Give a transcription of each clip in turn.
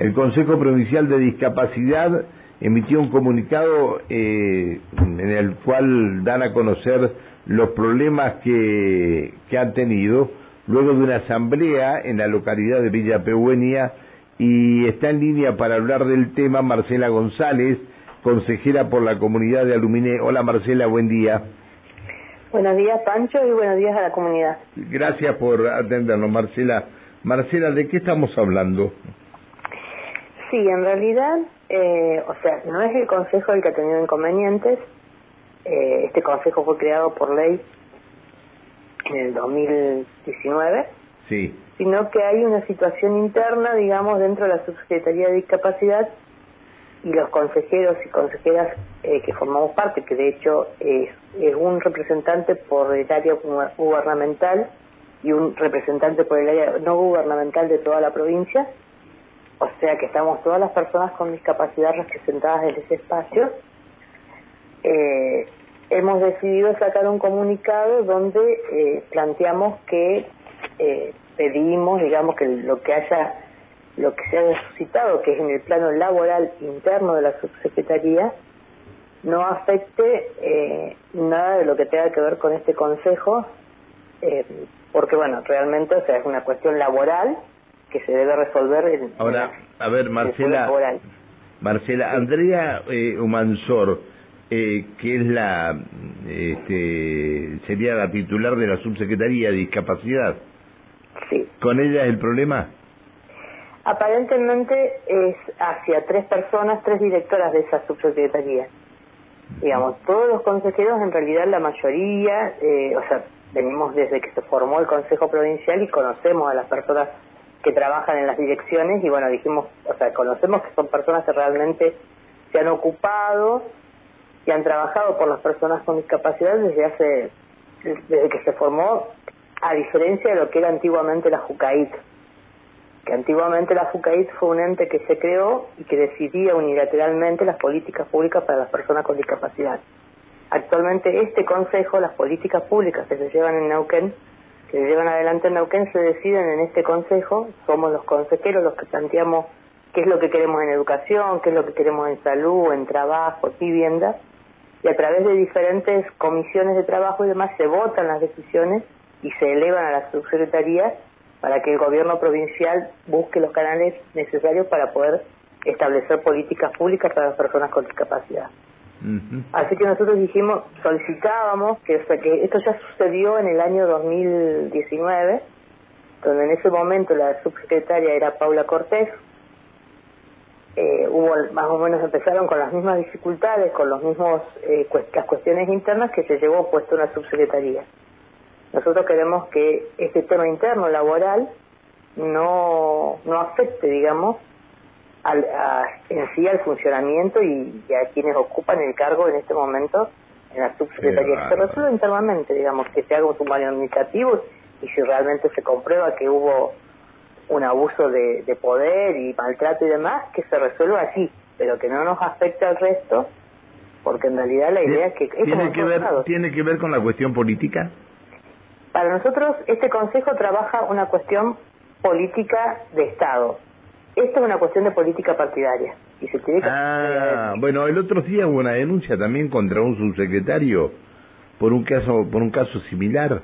El Consejo Provincial de Discapacidad emitió un comunicado eh, en el cual dan a conocer los problemas que, que han tenido luego de una asamblea en la localidad de Villa Pehuenia y está en línea para hablar del tema Marcela González, consejera por la comunidad de Aluminé. Hola Marcela, buen día. Buenos días Pancho y buenos días a la comunidad. Gracias por atendernos Marcela. Marcela, ¿de qué estamos hablando? Sí, en realidad, eh, o sea, no es el Consejo el que ha tenido inconvenientes. Eh, este Consejo fue creado por ley en el 2019. Sí. Sino que hay una situación interna, digamos, dentro de la Subsecretaría de Discapacidad y los consejeros y consejeras eh, que formamos parte, que de hecho es, es un representante por el área gubernamental y un representante por el área no gubernamental de toda la provincia, o sea que estamos todas las personas con discapacidad representadas en ese espacio. Eh, hemos decidido sacar un comunicado donde eh, planteamos que eh, pedimos, digamos, que lo que haya, lo que se haya suscitado, que es en el plano laboral interno de la subsecretaría, no afecte eh, nada de lo que tenga que ver con este consejo, eh, porque bueno, realmente o sea, es una cuestión laboral que se debe resolver en Ahora, a ver, Marcela, Marcela, Andrea eh, Humansor, eh, que es la, este, sería la titular de la subsecretaría de discapacidad. Sí. ¿Con ella es el problema? Aparentemente es hacia tres personas, tres directoras de esa subsecretaría. Digamos, todos los consejeros, en realidad la mayoría, eh, o sea, venimos desde que se formó el Consejo Provincial y conocemos a las personas que trabajan en las direcciones y bueno, dijimos, o sea, conocemos que son personas que realmente se han ocupado y han trabajado por las personas con discapacidad desde hace, desde que se formó, a diferencia de lo que era antiguamente la JUCAIT, que antiguamente la JUCAIT fue un ente que se creó y que decidía unilateralmente las políticas públicas para las personas con discapacidad. Actualmente este Consejo, las políticas públicas que se llevan en Neuquén, que llevan adelante en Neuquén, se deciden en este Consejo, somos los consejeros los que planteamos qué es lo que queremos en educación, qué es lo que queremos en salud, en trabajo, vivienda, y a través de diferentes comisiones de trabajo y demás se votan las decisiones y se elevan a las subsecretarías para que el gobierno provincial busque los canales necesarios para poder establecer políticas públicas para las personas con discapacidad. Así que nosotros dijimos, solicitábamos que, o sea, que esto ya sucedió en el año 2019, donde en ese momento la subsecretaria era Paula Cortés, eh, hubo más o menos empezaron con las mismas dificultades, con los mismos eh, las cuestiones internas que se llevó puesto una subsecretaría. Nosotros queremos que este tema interno laboral no, no afecte, digamos, al, a, en sí al funcionamiento y, a quienes ocupan el cargo en este momento en la subsecretaría. Que se resuelva internamente, digamos, que se haga un sumario administrativo y si realmente se comprueba que hubo un abuso de, de poder y maltrato y demás, que se resuelva así, pero que no nos afecte al resto, porque en realidad la idea es que... ¿Tiene, que ver, ¿Tiene que ver con la cuestión política? Para nosotros, este Consejo trabaja una cuestión política de Estado. Esto es una cuestión de política partidaria. Y se tiene que... Ah, bueno, el otro día hubo una denuncia también contra un subsecretario por un caso por un caso similar,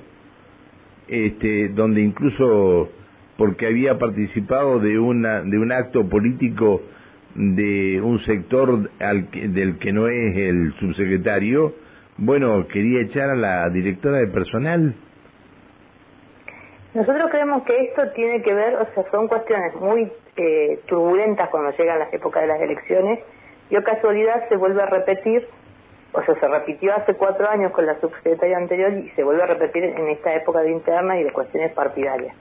este, donde incluso porque había participado de una de un acto político de un sector al del que no es el subsecretario, bueno, quería echar a la directora de personal. Nosotros creemos que esto tiene que ver, o sea, son cuestiones muy eh, turbulentas cuando llegan las épocas de las elecciones, y o casualidad se vuelve a repetir, o sea, se repitió hace cuatro años con la subsecretaria anterior y se vuelve a repetir en esta época de interna y de cuestiones partidarias.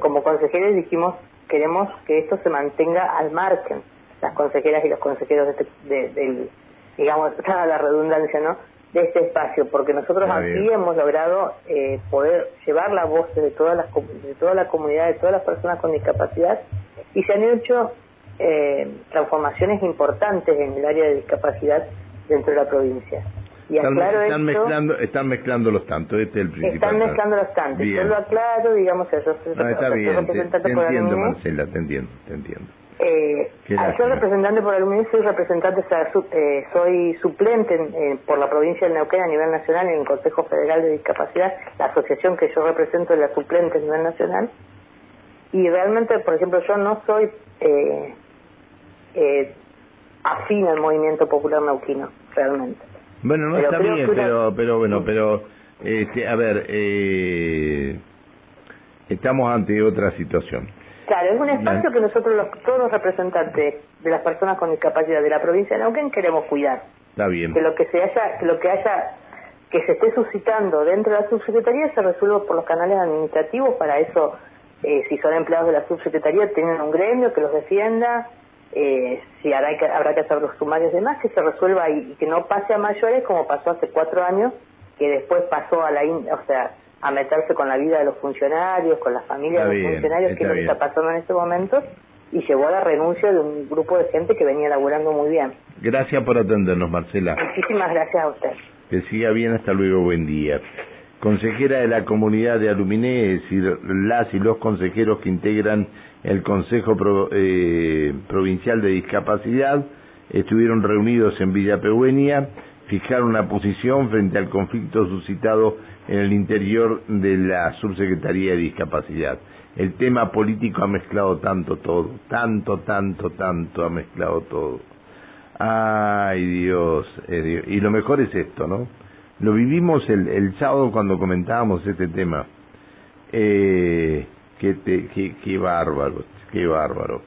Como consejeros dijimos, queremos que esto se mantenga al margen, las consejeras y los consejeros de, este, del, digamos, la redundancia, ¿no? De este espacio, porque nosotros aquí hemos logrado eh, poder llevar la voz de, todas las, de toda la comunidad, de todas las personas con discapacidad, y se han hecho eh, transformaciones importantes en el área de discapacidad dentro de la provincia. Y están, están mezclando, están mezclando los tantos, este es el principal. Están mezclando los tantos. Yo lo aclaro, digamos, eso. No, está bien, te, entiendo, Marcela, te entiendo, te entiendo. Eh, Eh, al ser representante por Aluminio, soy representante, eh, soy suplente por la provincia de Neuquén a nivel nacional en el Consejo Federal de Discapacidad, la asociación que yo represento es la suplente a nivel nacional. Y realmente, por ejemplo, yo no soy eh, eh, afín al movimiento popular neuquino, realmente. Bueno, no está bien, pero, pero bueno, pero, este, a ver, eh, estamos ante otra situación. Claro, es un espacio que nosotros, los, todos los representantes de las personas con discapacidad de la provincia de Neuquén queremos cuidar. Está bien. Que lo que se haya, que lo que haya, que se esté suscitando dentro de la subsecretaría se resuelva por los canales administrativos. Para eso, eh, si son empleados de la subsecretaría, tienen un gremio que los defienda eh, si habrá que, habrá que hacer los sumarios y demás, que se resuelva y, que no pase a mayores como pasó hace cuatro años, que después pasó a la, o sea, a meterse con la vida de los funcionarios, con la familia de los funcionarios, que es lo que está pasando en este momento, y llevó a la renuncia de un grupo de gente que venía laburando muy bien. Gracias por atendernos, Marcela. Muchísimas gracias a usted. Que siga bien, hasta luego, buen día. Consejera de la comunidad de Aluminé, es decir, las y los consejeros que integran el Consejo eh, Provincial de Discapacidad estuvieron reunidos en Villa Peuenia, fijaron una posición frente al conflicto suscitado en el interior de la Subsecretaría de Discapacidad. El tema político ha mezclado tanto todo, tanto, tanto, tanto ha mezclado todo. Ay Dios, eh, Dios. y lo mejor es esto, ¿no? Lo vivimos el, el sábado cuando comentábamos este tema. Eh, qué, te, qué, qué bárbaro, qué bárbaro.